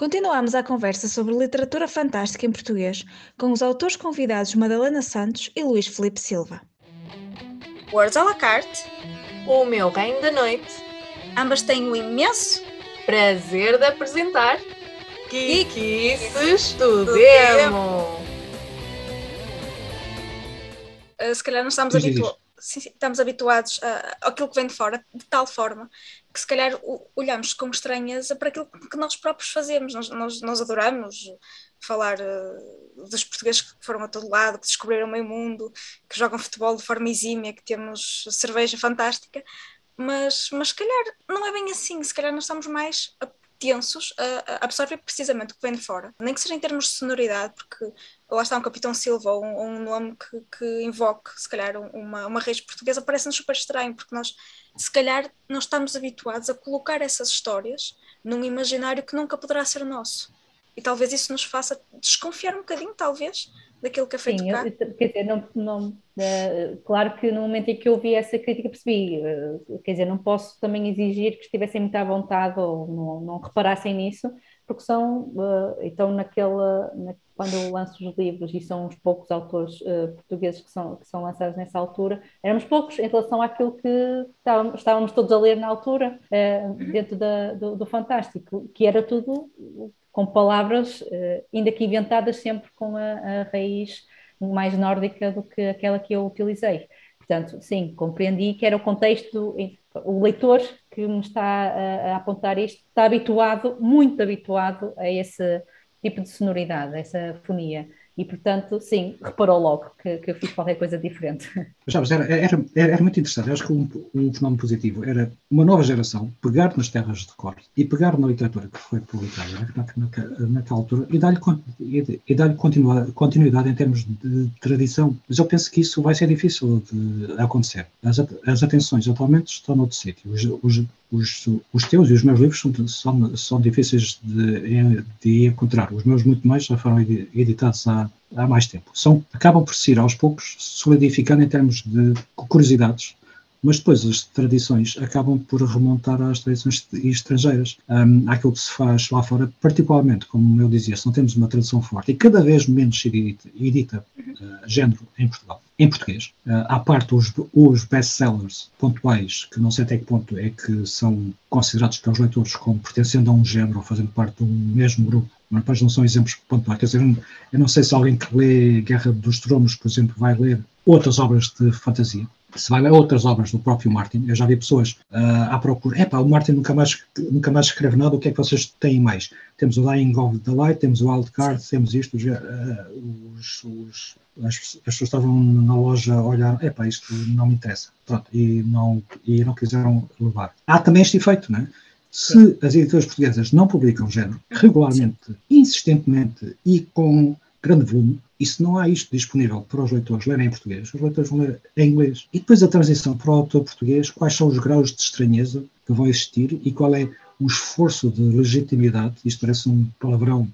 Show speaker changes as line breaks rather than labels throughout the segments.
Continuamos a conversa sobre literatura fantástica em português com os autores convidados Madalena Santos e Luís Felipe Silva.
Words à la carte,
O meu reino da noite.
ambas têm o imenso
Prazer de apresentar do
do
Demo.
Uh, se calhar não estamos, sim, estamos habituados a, àquilo que vem de fora, de tal forma que se calhar olhamos com estranheza para aquilo que nós próprios fazemos. Nós, nós, nós adoramos falar uh, dos portugueses que foram a todo lado, que descobriram o meio mundo, que jogam futebol de forma exímia, que temos cerveja fantástica, mas, mas se calhar não é bem assim, se calhar nós estamos mais tensos a, a absorver precisamente o que vem de fora, nem que seja em termos de sonoridade, porque lá está um Capitão Silva ou um, um nome que, que invoque, se calhar, um- uma, uma raiz portuguesa, parece-nos super estranho, porque nós, se calhar, não estamos habituados a colocar essas histórias num imaginário que nunca poderá ser nosso. E talvez isso nos faça desconfiar um bocadinho, talvez, daquilo que é feito
Sim,
cá.
eu- quer dizer, não, não, eh, claro que no momento em que eu ouvi essa crítica percebi, eh, quer dizer, não posso também exigir que estivessem muito à vontade ou não, não reparassem nisso, porque são, eh, então naquela, na- quando eu lanço os livros e são os poucos autores eh, portugueses que são, que são lançados nessa altura, éramos poucos em relação àquilo que estávamos, estávamos todos a ler na altura, eh, dentro da- do, do Fantástico, que era tudo com palavras, eh, ainda que inventadas sempre com a, a raiz mais nórdica do que aquela que eu utilizei. Portanto, sim, compreendi que era o contexto, o leitor que me está a, a apontar isto está habituado, muito habituado a esse tipo de sonoridade, a essa fonia. E, portanto, sim, reparou logo que, que eu fiz qualquer coisa diferente.
Era, era, era, muito interessante. Eu acho que um, um fenómeno positivo era uma nova geração pegar nas terras de cor e pegar na literatura que foi publicada na, na, naquela altura e dar-lhe e, e continua- continuidade em termos de tradição. Mas eu penso que isso vai ser difícil de acontecer. As, as atenções atualmente estão noutro sítio. Os, os, os, os teus e os meus livros são, são, são difíceis de, de encontrar. Os meus, muito mais, já foram edi- editados há, há mais tempo. São, acabam por se ir aos poucos solidificando em termos de curiosidades, mas depois as tradições acabam por remontar às tradições estrangeiras, um, àquilo que se faz lá fora, particularmente, como eu dizia, se não temos uma tradição forte e cada vez menos se edita, edita uh, género em Portugal. Em português, uh, à parte os, os best-sellers pontuais, que não sei até que ponto é que são considerados pelos leitores como pertencendo a um género ou fazendo parte de um mesmo grupo, mas depois não são exemplos pontuais. Quer dizer, eu não sei se alguém que lê Guerra dos Tronos, por exemplo, vai ler outras obras de fantasia. Se vai ler outras obras do próprio Martin, eu já vi pessoas uh, à procura. Epá, o Martin nunca mais, nunca mais escreve nada, o que é que vocês têm mais? Temos o Dying of the Light, temos o Wild Card, temos isto. Uh, os, os, as, as, pessoas estavam na loja a olhar, epá, isto não me interessa. Pronto, e não, e não quiseram levar. Há também este efeito, não é? Se as editoras portuguesas não publicam género regularmente, insistentemente e com grande volume, e se não há isto disponível para os leitores lerem em português, os leitores vão ler em inglês. E depois a transição para o autor português, quais são os graus de estranheza que vão existir e qual é o esforço de legitimidade, isto parece um palavrão,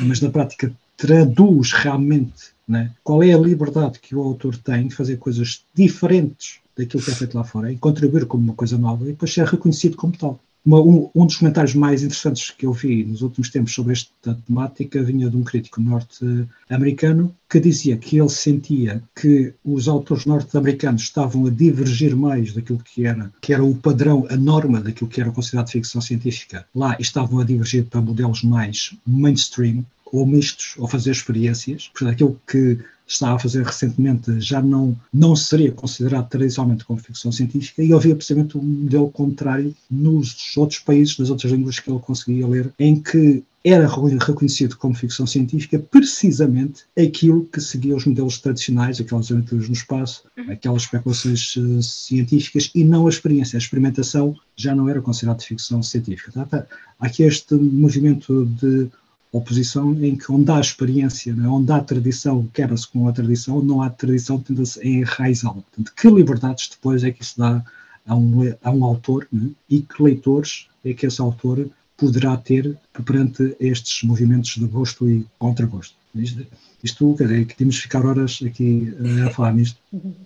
mas na prática traduz realmente né, qual é a liberdade que o autor tem de fazer coisas diferentes daquilo que é feito lá fora, e contribuir como uma coisa nova e depois ser reconhecido como tal. Uma, um, um, dos comentários mais interessantes que eu vi nos últimos tempos sobre esta temática vinha de um crítico norte-americano que dizia que ele sentia que os autores norte-americanos estavam a divergir mais daquilo que era, que era o padrão, a norma daquilo que era considerado ficção científica. Lá estavam a divergir para modelos mais mainstream, ou mistos, ou fazer experiências. Portanto, aquilo que estava a fazer recentemente já não, não seria considerado tradicionalmente como ficção científica e havia precisamente um modelo contrário nos outros países, nas outras línguas que ele conseguia ler, em que era reconhecido como ficção científica precisamente aquilo que seguia os modelos tradicionais, aquelas aventuras no espaço, aquelas especulações uh, científicas e não a experiência. A experimentação já não era considerada ficção científica. Tá? Há aqui este movimento de oposição em que onde há experiência, né, onde há tradição, quebra-se com a tradição, onde não há tradição, tenta-se enraizá-la. Portanto, que liberdades depois é que isso dá a um, a um autor né, e que leitores é que esse autor poderá ter perante estes movimentos de gosto e contragosto. Isto, isto quer dizer, que temos ficar horas aqui a falar nisto,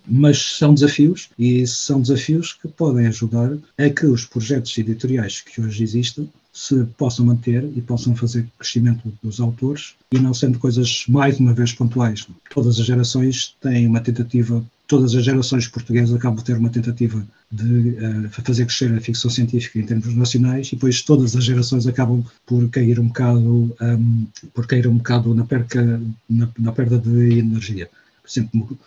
mas são desafios e são desafios que podem ajudar a que os projetos editoriais que hoje existem se possam manter e possam fazer crescimento dos autores e não sendo coisas mais uma vez pontuais. Todas as gerações têm uma tentativa, todas as gerações portuguesas acabam de ter uma tentativa de uh, fazer crescer a ficção científica em termos nacionais e depois todas as gerações acabam por cair um bocado, um, por cair um bocado na, perca, na, na perda de energia. Por exemplo,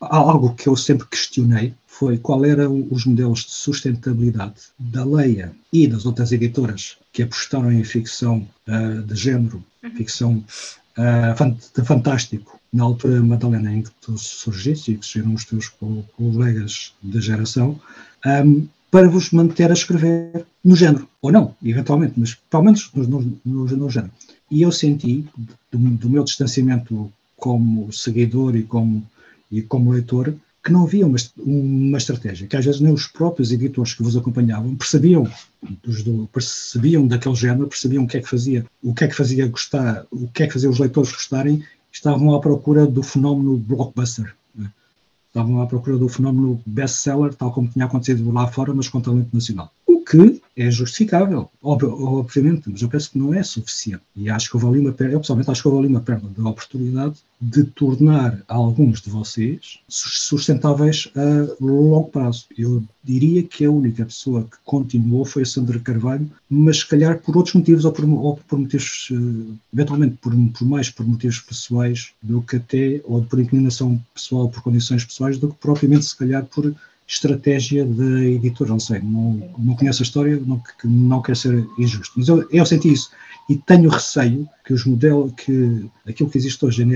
algo que eu sempre questionei foi qual eram os modelos de sustentabilidade da Leia e das outras editoras que apostaram em ficção uh, de género, uhum. ficção uh, de fantástico, na altura, Madalena, em que tu surgiste e que surgiram os teus colegas de geração, um, para vos manter a escrever no género, ou não, eventualmente, mas pelo menos no, no, no, no género. E eu senti, do, do meu distanciamento como seguidor e como e como leitor que não havia uma, uma estratégia, que às vezes nem os próprios editores que vos acompanhavam percebiam, dos, do, percebiam daquele género, percebiam o que é que fazia, o que é que fazia gostar, o que é que fazia os leitores gostarem, estavam à procura do fenómeno blockbuster. Né? Estavam à procura do fenómeno best-seller, tal como tinha acontecido lá fora, mas com talento nacional que é justificável, obviamente, mas eu penso que não é suficiente. E acho que houve ali uma perda, eu pessoalmente acho que houve ali uma perda de oportunidade de tornar alguns de vocês sustentáveis a longo prazo. Eu diria que a única pessoa que continuou foi a Sandra Carvalho, mas se calhar por outros motivos, ou por, ou por motivos, eh, eventualmente por, por, mais por motivos pessoais do que até, ou por inclinação pessoal, por condições pessoais, do que propriamente se calhar por estratégia da editora, não sei, não, não conheço a história, não, não quero ser injusto, mas eu, eu senti isso e tenho receio que os modelos, que aquilo que existe hoje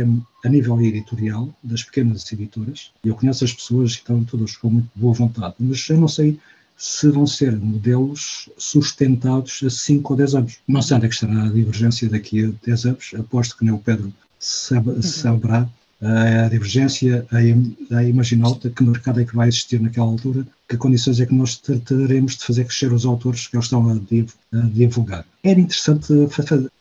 a nível editorial das pequenas editoras, eu conheço as pessoas que estão todas com muito boa vontade, mas eu não sei se vão ser modelos sustentados a 5 ou 10 anos. Não sei onde é que estará a divergência daqui a 10 anos, aposto que nem o Pedro saberá, a divergência, a, a imaginalta, que mercado é que vai existir naquela altura, que condições é que nós teremos de fazer crescer os autores que eles estão a, a divulgar. Era interessante,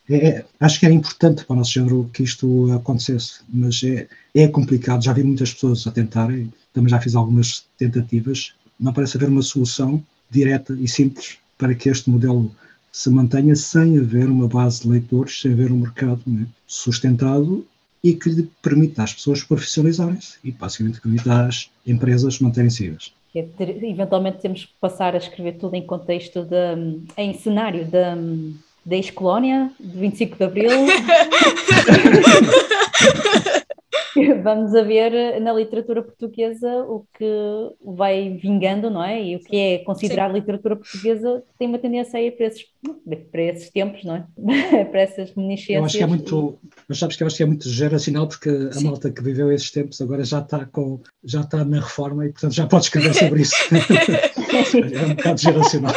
é, é, acho que era importante para o nosso género que isto acontecesse, mas é, é complicado, já vi muitas pessoas a tentarem, também já fiz algumas tentativas, não parece haver uma solução direta e simples para que este modelo se mantenha sem haver uma base de leitores, sem haver um mercado né, sustentado e que lhe permita às pessoas profissionalizarem-se e basicamente permite às empresas manterem-se vivas.
Eventualmente temos que passar a escrever tudo em contexto de, em cenário da ex-colónia, de 25 de Abril. vamos a ver na literatura portuguesa o que vai vingando, não é? E o que é considerado Sim. literatura portuguesa tem uma tendência a ir para esses, para esses tempos, não é? para essas reminiscências.
Eu acho que é muito, mas sabes que eu acho que é muito geracional porque a Sim. malta que viveu esses tempos agora já está com, já está na reforma e portanto já pode escrever sobre isso. é um bocado geracional.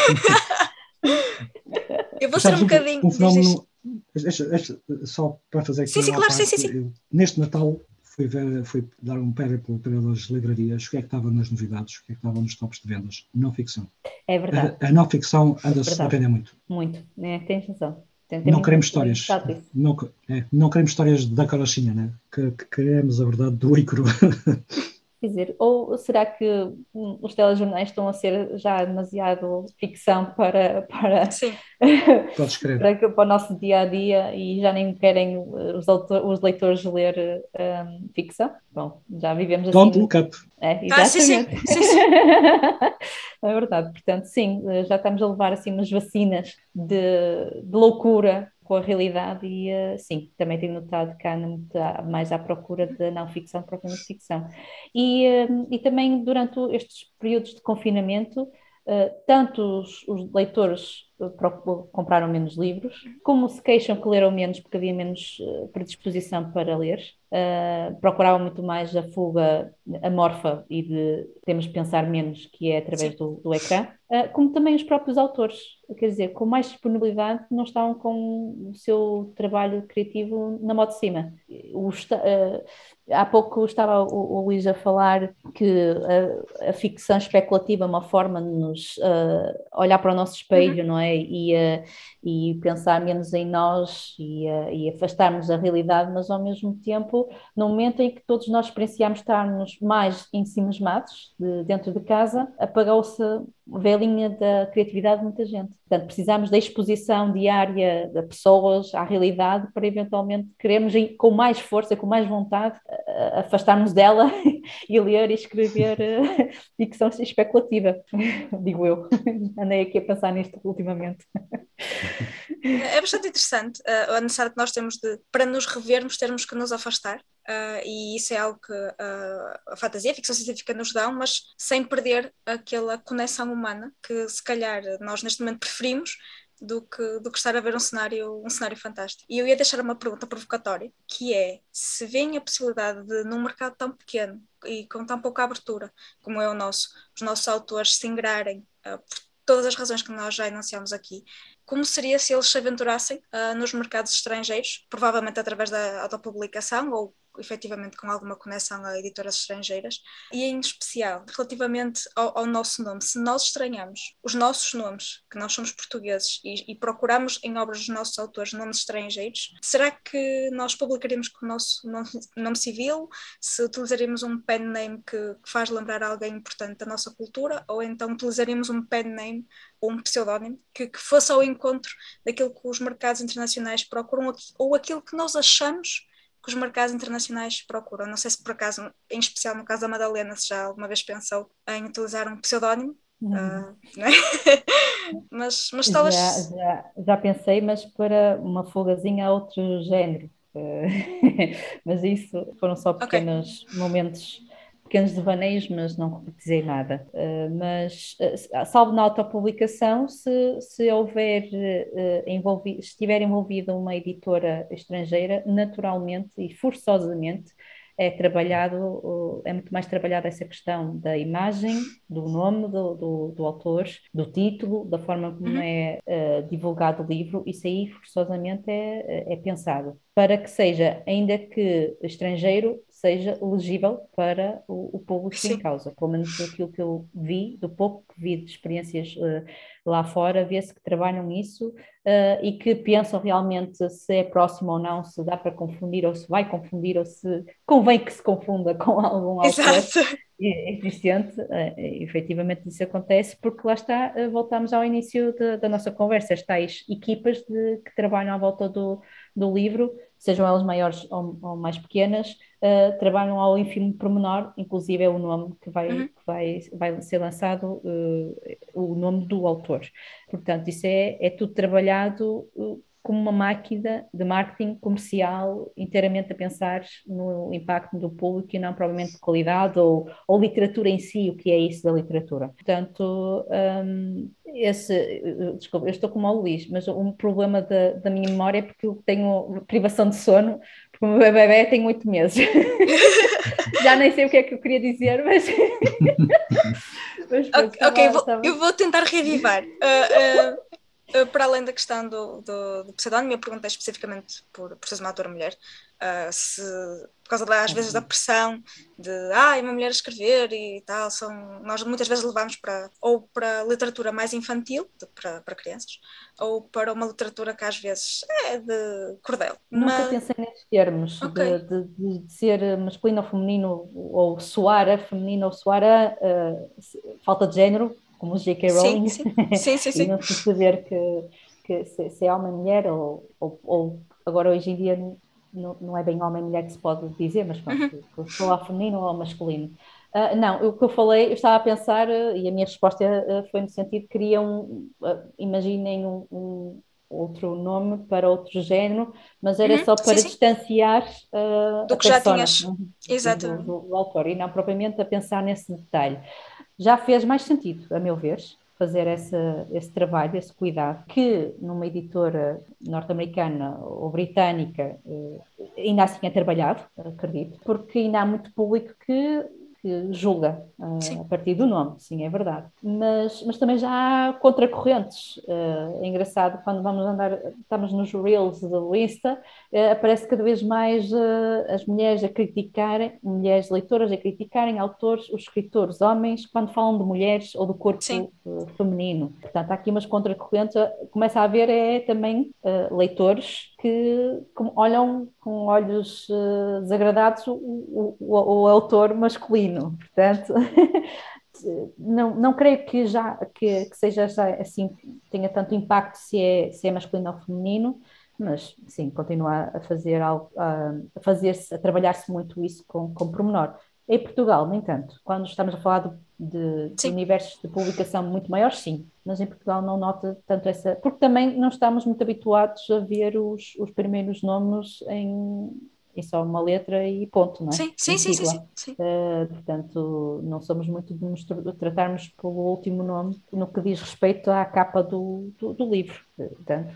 Eu vou ser um bocadinho. Um, fenómeno,
deixa, deixa, só para fazer aqui.
Sim, sim, claro, parte, sim, sim, sim.
Neste Natal fui, ver, fui dar um périplo pelas livrarias, o que é que estava nas novidades, o que é que estava nos tops de vendas. Não ficção.
É verdade.
A, a não ficção anda-se é a vender muito.
Muito, é, tens razão.
Tem, tem não queremos histórias. Não, é, não queremos histórias da carochinha, né? Que, que queremos a verdade do ícaro.
Quer dizer, ou será que os telejornais estão a ser já demasiado ficção para, para, para, para, o nosso dia a dia e já nem querem os, autor, os leitores ler um, ficção? Bom, já vivemos assim.
Don't look up.
É, exatamente. Ah, sim, sim. sim, sim. é verdade, portanto, sim, já estamos a levar assim umas vacinas de, de loucura com a realidade e uh, sim, também tenho notado que há mais à procura de não ficção propriamente ficção. E, uh, e também durante estes períodos de confinamento, uh, tanto os, os leitores compraram menos livros, como se queixam que leram menos porque havia menos predisposição para ler, procuravam muito mais a fuga amorfa e de temos de pensar menos, que é através do, do ecrã, como também os próprios autores, quer dizer, com mais disponibilidade, não estavam com o seu trabalho criativo na moto de cima. O, uh, há pouco estava o, o Luís a falar que a, a, ficção especulativa é uma forma de nos olhar para o nosso espelho, uhum. não é? E, e pensar menos em nós e, e afastarmos a realidade, mas ao mesmo tempo no momento em que todos nós experienciamos estarmos mais ensimismados de, dentro de casa, apagou-se velhinha da criatividade de muita gente. Portanto, precisamos da exposição diária de pessoas à realidade para eventualmente queremos, com mais força, com mais vontade, afastar-nos dela e ler e escrever ficção especulativa, digo eu. Andei aqui a pensar nisto ultimamente.
É bastante interessante uh, a necessidade que nós temos de, para nos revermos, termos que nos afastar. Uh, e isso é algo que uh, a fantasia, a ficção científica nos dão, mas sem perder aquela conexão humana que se calhar nós neste momento preferimos do que, do que estar a ver um cenário, um cenário fantástico. E eu ia deixar uma pergunta provocatória, que é se vem a possibilidade de, num mercado tão pequeno e com tão pouca abertura como é o nosso, os nossos autores se ingrarem uh, por todas as razões que nós já enunciamos aqui, como seria se eles se aventurassem uh, nos mercados estrangeiros, provavelmente através da autopublicação ou efetivamente com alguma conexão a editoras estrangeiras, e em especial relativamente ao, ao nosso nome. Se nós estranhamos os nossos nomes, que nós somos portugueses, e, e, procuramos em obras dos nossos autores nomes estrangeiros, será que nós publicaríamos com o nosso nome, nome civil? Se utilizaríamos um pen name que, que faz lembrar alguém importante da nossa cultura, ou então utilizaríamos um pen name ou um pseudónimo que, que, fosse ao encontro daquilo que os mercados internacionais procuram ou aquilo que nós achamos que os mercados internacionais procuram. Não sei se por acaso, em especial no caso da Madalena, se já alguma vez pensou em utilizar um pseudónimo. Uh, mas, mas talvez.
Já, já, já, pensei, mas para uma folgazinha a outro género. mas isso foram só pequenos okay. momentos pequenos devaneios, mas não concretizei nada. Uh, mas, uh, salvo na autopublicação, se, se houver uh, envolvi se estiver envolvida uma editora estrangeira, naturalmente e forçosamente é trabalhado, é muito mais trabalhada essa questão da imagem, do nome do, do, do autor, do título, da forma como uhum. é uh, divulgado o livro, isso aí forçosamente é, é pensado para que seja, ainda que estrangeiro, seja legível para o, o público Sim. em causa. Pelo menos aquilo que eu vi, do pouco que vi de experiências uh, lá fora, vê-se que trabalham isso uh, e que pensam realmente se é próximo ou não, se dá para confundir ou se vai confundir ou se convém que se confunda com algum autor existente. Uh, efetivamente isso acontece porque lá está, uh, voltamos ao início de, da nossa conversa, as tais equipas de, que trabalham à volta do, do livro sejam elas maiores ou, ou mais pequenas, uh, trabalham ao ínfimo pormenor, inclusive é o nome que vai, uhum. que vai, vai ser lançado, uh, o nome do autor. Portanto, isso é, é tudo trabalhado uh, como uma máquina de marketing comercial inteiramente a pensar no impacto do público e não provavelmente de qualidade ou, ou literatura em si, o que é isso da literatura. Portanto, um, esse, desculpa, eu estou como o Luís, mas um problema da, da minha memória é porque eu tenho privação de sono, porque o meu bebê tem oito meses. Já nem sei o que é que eu queria dizer, mas.
mas ok, okay vou, eu vou tentar revivar. Uh, uh, Uh, para além da questão do, do, do pseudónimo, eu perguntei especificamente por, por seres uma autora mulher, uh, se, por causa, da, às vezes, da pressão de, ah, é uma mulher a escrever e tal, são, nós muitas vezes levamos para, ou para literatura mais infantil, de, para, para crianças, ou para uma literatura que às vezes é de cordel.
Nunca Mas... pensei nesses termos, okay. de, de, de, ser masculino ou feminino, ou soar a feminino ou soar a uh, falta de género, como o J.K. Rowling, sim, sim. sim, sim, e não se saber que, que se, se, é homem ou mulher, ou, ou, ou, agora hoje em dia não, não é bem homem mulher que se pode dizer, mas pronto, uhum. sou ao feminino ou ao masculino. Uh, não, o que eu falei, eu estava a pensar, uh, e a minha resposta uh, foi no sentido que queriam, imaginem um, um, outro nome para outro género, mas era uhum, só para sim, distanciar
do que persona, já tinhas, exato.
Do, do, do, autor, e não propriamente a pensar nesse detalhe já fez mais sentido, a meu ver, fazer essa, esse trabalho, esse cuidado, que numa editora norte-americana ou britânica eh, ainda assim é trabalhado, acredito, porque ainda há muito público que que julga uh, a partir do nome, sim, é verdade. Mas, mas também já há contracorrentes. Uh, é engraçado, quando vamos andar, estamos nos Reels do Insta, uh, aparece cada vez mais as mulheres a criticarem, mulheres leitoras a criticarem autores, os escritores homens, quando falam de mulheres ou do corpo feminino. Portanto, há aqui umas contracorrentes. Começa a haver é, também leitores que olham com olhos uh, desagradados o, o, o, o, autor masculino. Portanto, não, não creio que já que, que seja assim, tenha tanto impacto se é, se é masculino ou feminino, mas sim, continua a fazer algo, a, fazer-se, a trabalhar-se muito isso com, com pormenor. Em Portugal, no entanto, quando estamos a falar de, de universos de publicação muito maiores, sim, mas em Portugal não nota tanto essa, porque também não estamos muito habituados a ver os, os primeiros nomes em, em só uma letra e ponto, não é?
Sim, sim, sim, sim, sim, sim.
Uh, portanto, não somos muito de, nos tratarmos pelo último nome no que diz respeito à capa do, do, do livro. Portanto,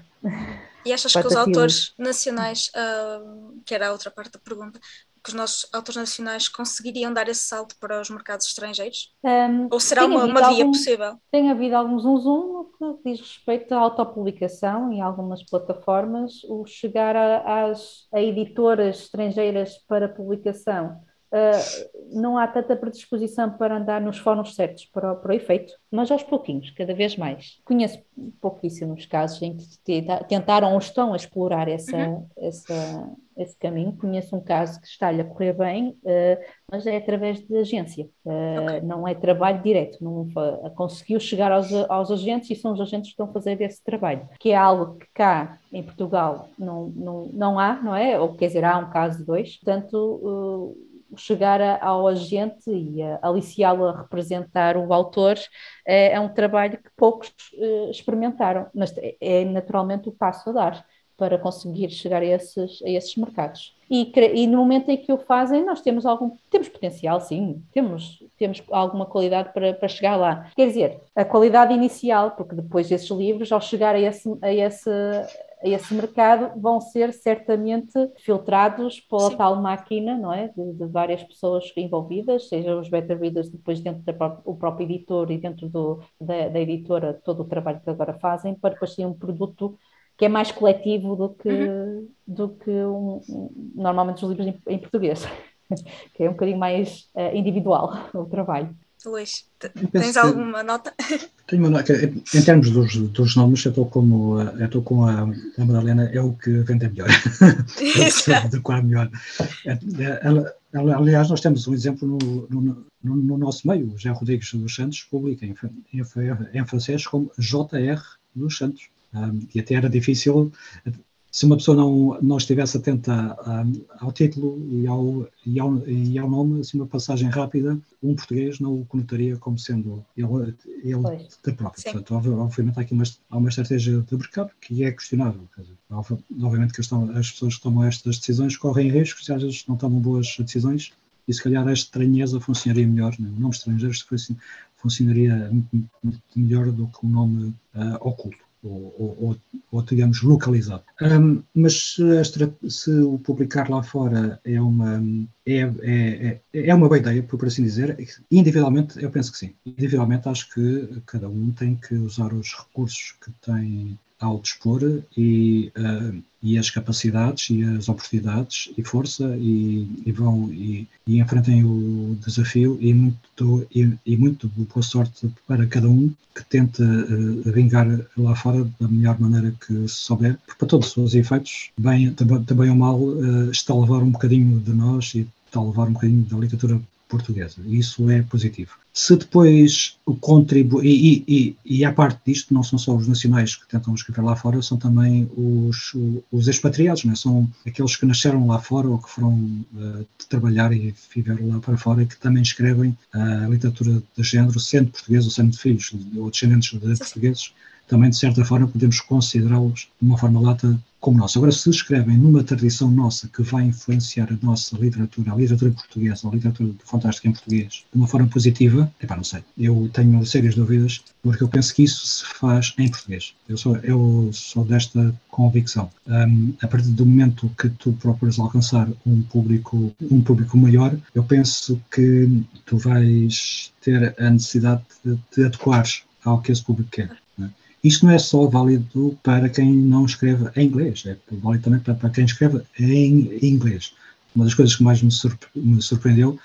e achas que os autores nacionais, uh, que era a outra parte da pergunta, que os nossos autores nacionais conseguiriam dar esse salto para os mercados estrangeiros? Um, Ou será uma, uma via algum, possível?
Tem havido algum zoom zoom no que diz respeito à autopublicação em algumas plataformas, o chegar a, às a editoras estrangeiras para publicação Uh, não há tanta predisposição para andar nos fóruns certos para, para o efeito, mas aos pouquinhos, cada vez mais. Conheço pouquíssimos casos em que tentaram ou estão a explorar essa, uhum. essa, esse caminho. Conheço um caso que está-lhe a correr bem, uh, mas é através de agência, uh, okay. não é trabalho direto, não conseguiu chegar aos, aos agentes e são os agentes que estão a fazer esse trabalho, que é algo que cá em Portugal não, não, não há, não é? Ou quer dizer, há um caso de dois, portanto chegar ao agente e aliciá-lo a representar o autor é, é um trabalho que poucos experimentaram, mas é, é naturalmente o passo a dar para conseguir chegar a esses, a esses mercados. E, e, no momento em que o fazem, nós temos algum temos potencial, sim, temos, temos alguma qualidade para, para chegar lá. Quer dizer, a qualidade inicial, porque depois desses livros, ao chegar a esse, a esse a esse mercado vão ser certamente filtrados pela Sim. tal máquina, não é? De, de, várias pessoas envolvidas, seja os beta readers depois dentro do próprio editor e dentro do, da, da, editora, todo o trabalho que agora fazem, para depois ter um produto que é mais coletivo do que, uhum. do que um, um, normalmente os livros em, em português, que é um bocadinho mais uh, individual o trabalho.
Luís, tens alguma nota?
Tenho uma nota. Em termos dos, dos nomes, eu estou como eu estou com a, a Madalena, é o que vende melhor. é adequar melhor. É, é, aliás, nós temos um exemplo no, no, no, no nosso meio. O José Rodrigues dos Santos publica em, em, em francês como JR dos Santos. Um, e até era difícil se uma pessoa não, não estivesse atenta ao título e ao, e, ao, e ao nome, assim, uma passagem rápida, um português não o conotaria como sendo ele, ele de próprio. Sim. Portanto, obviamente, há aqui uma, há uma estratégia de mercado que é questionável. Dizer, obviamente, que estão, as pessoas que tomam estas decisões correm riscos e às vezes não tomam boas decisões e se calhar a estranheza funcionaria melhor, né? o nome estrangeiro funcionaria melhor do que o um nome uh, oculto ou, ou, ou, digamos, localizado. Um, mas se, se, o publicar lá fora é uma, é, é, é, é uma boa ideia, por assim dizer, individualmente eu penso que sim. Individualmente acho que cada um tem que usar os recursos que tem ao dispor e, uh, e as capacidades e as oportunidades e força e, e vão e, e, enfrentem o desafio e muito, e, e, muito boa sorte para cada um que tente uh, vingar lá fora da melhor maneira que souber, porque para todos os efeitos, bem, também ou mal, uh, está a levar um bocadinho de nós e está a levar um bocadinho da literatura portuguesa. Isso é positivo. Se depois o contribui, e, e, e à parte disto, não são só os nacionais que tentam escrever lá fora, são também os, os expatriados, não é? são aqueles que nasceram lá fora ou que foram uh, trabalhar e viveram lá para fora e que também escrevem a uh, literatura de género, sendo português ou sendo filhos ou descendentes de portugueses, também de certa forma podemos considerá-los de uma forma lata como nossa. Agora, se escrevem numa tradição nossa que vai influenciar a nossa literatura, a literatura portuguesa, a literatura fantástica em português, de uma forma positiva, não sei. Eu tenho sérias dúvidas, porque eu penso que isso se faz em português. Eu sou, eu sou desta convicção. Um, a partir do momento que tu procuras alcançar um público, um público maior, eu penso que tu vais ter a necessidade de te adequares ao que esse público quer. Isto não é só válido para quem não escreve em inglês, é válido também para, quem escreve em inglês. Uma das coisas que mais me, me surpreendeu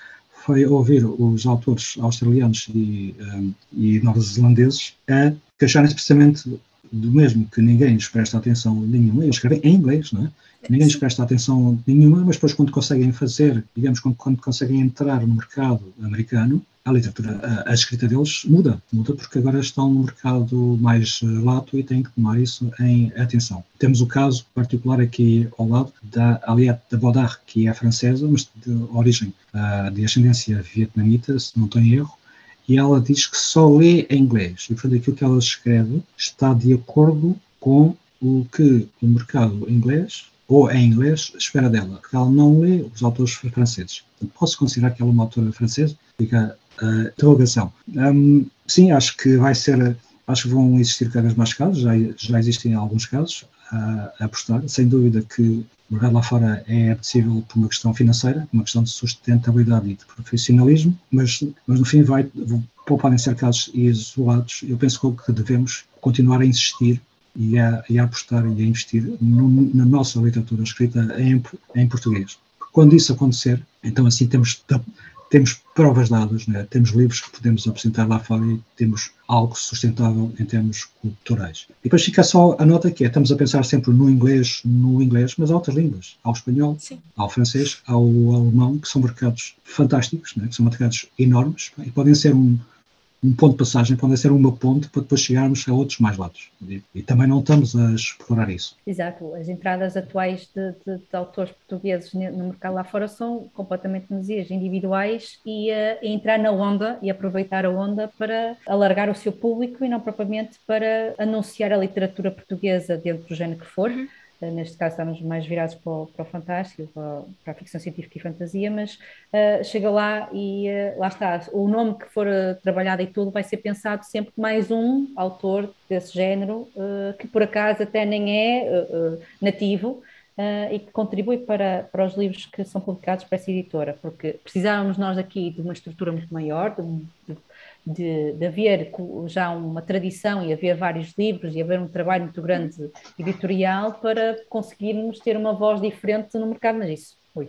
foi ouvir os autores australianos e, um, e neozelandeses a queixarem-se precisamente do mesmo, que ninguém lhes presta atenção nenhuma, eles escrevem em inglês, não é? Ninguém lhes presta atenção nenhuma, mas depois quando conseguem fazer, digamos, quando, quando conseguem entrar no mercado americano, a literatura, a, a, escrita deles muda, muda porque agora estão no mercado mais lato e têm que tomar isso em atenção. Temos o caso particular aqui ao lado da Aliette de Baudard, que é francesa, mas de origem uh, de ascendência vietnamita, se não em erro, e ela diz que só lê em inglês. E, portanto, aquilo que ela escreve está de acordo com o que o mercado inglês ou em inglês espera dela, porque ela não lê os autores franceses. Posso considerar que ela é uma autora francesa? Fica a interrogação. Um, sim, acho que vai ser, acho que vão existir cada vez mais casos, já, já existem alguns casos a, a apostar. Sem dúvida que o mercado lá fora é possível por uma questão financeira, uma questão de sustentabilidade e de profissionalismo, mas, mas no fim vai, podem ser casos isolados. Eu penso que devemos continuar a insistir e a, e a apostar e a investir no, na nossa literatura escrita em, em português. Quando isso acontecer, então assim temos, temos provas dadas, né? temos livros que podemos apresentar lá fora e temos algo sustentável em termos culturais. E depois fica só a nota que é, estamos a pensar sempre no inglês, no inglês, mas há outras línguas, ao espanhol, Sim. ao francês, ao alemão, que são mercados fantásticos, né? que são mercados enormes e podem ser um, um ponto de passagem, pode ser uma ponte para depois chegarmos a outros mais lados. E também não estamos a explorar isso.
Exato. As entradas atuais de, de, de autores portugueses no mercado lá fora são completamente dias individuais e uh, entrar na onda e aproveitar a onda para alargar o seu público e não propriamente para anunciar a literatura portuguesa dentro do género que for. Uhum eh, neste caso estamos mais virados para o, para o fantástico, para, para, a ficção científica e fantasia, mas uh, chega lá e uh, lá está, o nome que for trabalhado e tudo vai ser pensado sempre mais um autor desse género, que por acaso até nem é nativo, e que contribui para, para os livros que são publicados para essa editora, porque precisávamos nós aqui de uma estrutura muito maior, de, de de, de, haver já uma tradição e haver vários livros e haver um trabalho muito grande editorial para conseguirmos ter uma voz diferente no mercado, mas isso, ui,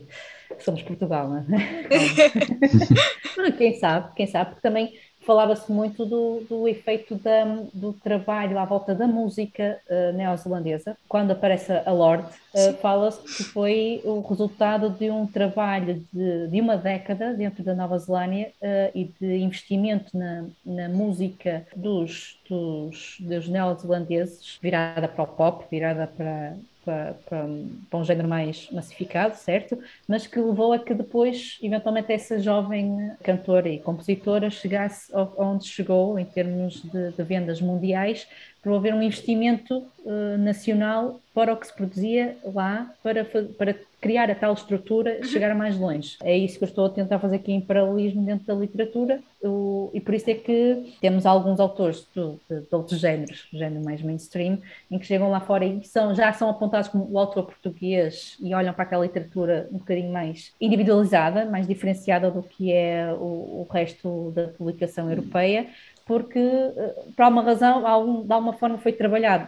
somos Portugal, não é? quem sabe, quem sabe, porque também falava-se muito do, do efeito da, do trabalho à volta da música uh, neozelandesa. Quando aparece a Lorde, uh, fala-se que foi o resultado de um trabalho de, de uma década dentro da Nova Zelândia uh, e de investimento na, na música dos, dos, dos neozelandeses, virada para o pop, virada para, para, para, para, um género mais massificado, certo? Mas que levou a que depois, eventualmente, essa jovem cantora e compositora chegasse onde chegou em termos de, de vendas mundiais, por haver um investimento uh, nacional para o que se produzia lá, para, para criar a tal estrutura, chegar mais longe. É isso que eu estou a tentar fazer aqui em paralelismo dentro da literatura, o, e por isso é que temos alguns autores de, de, de, outros géneros, género mais mainstream, em que chegam lá fora e são, já são apontados como o autor português e olham para aquela literatura um bocadinho mais individualizada, mais diferenciada do que é o, o resto da publicação europeia, porque, eh, por alguma razão, de alguma forma foi trabalhado.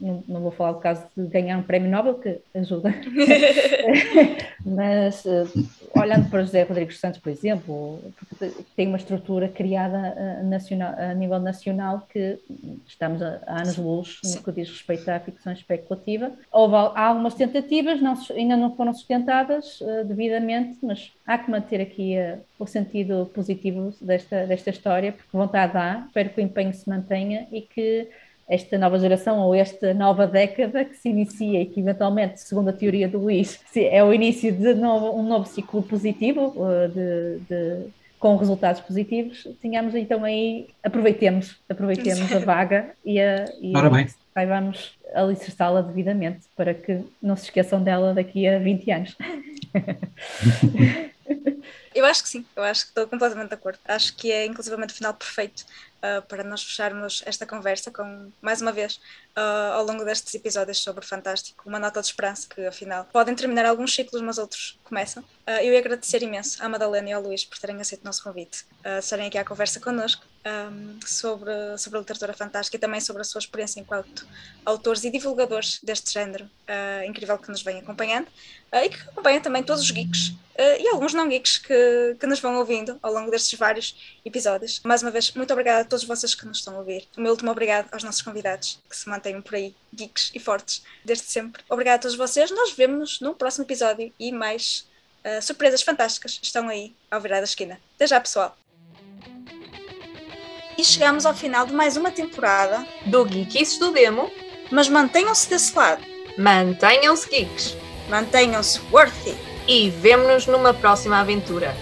Não, não, vou falar do caso de ganhar um prémio Nobel, que ajuda, mas uh, olhando para José Rodrigues Santos, por exemplo, tem uma estrutura criada a, nacional, a nível nacional que estamos a, a anos-luz no que diz respeito à ficção especulativa. Houve há algumas tentativas, não, ainda não foram sustentadas uh, devidamente, mas há que manter aqui uh, o sentido positivo desta, desta história, porque vontade há, espero que o empenho se mantenha e que esta nova geração ou esta nova década que se inicia e que eventualmente, segundo a teoria do Luís, é o início de novo, um novo ciclo positivo, uh, de, de, com resultados positivos, tenhamos então aí, aproveitemos, aproveitemos a vaga e, a, e saibamos alicerçá-la devidamente para que não se esqueçam dela daqui a 20 anos.
Eu acho que sim, eu acho que estou completamente de acordo. Acho que é inclusivamente o final perfeito uh, para nós fecharmos esta conversa com, mais uma vez, uh, ao longo destes episódios sobre o Fantástico, uma nota de esperança que, afinal, podem terminar alguns ciclos, mas outros começam. Uh, eu ia agradecer imenso à Madalena e ao Luís por terem aceito o nosso convite, uh, estarem aqui à conversa connosco um, sobre, sobre a literatura fantástica e também sobre a sua experiência enquanto autores e divulgadores deste género uh, incrível que nos vem acompanhando uh, e que acompanha também todos os geeks uh, e alguns não geeks que, que nos vão ouvindo ao longo destes vários episódios. Mais uma vez, muito obrigada a todos vocês que nos estão a ouvir. O meu último obrigado aos nossos convidados que se mantenham por aí, geeks e fortes, desde sempre. Obrigada a todos vocês. Nós vemos-nos no próximo episódio e mais surpresas fantásticas estão aí ao virar da esquina. Até já, pessoal! E chegamos ao final de mais uma temporada,
Do Geekices do Demo,
mas mantenham-se desse lado,
mantenham-se geeks
mantenham-se worthy.
e vemo-nos numa próxima aventura.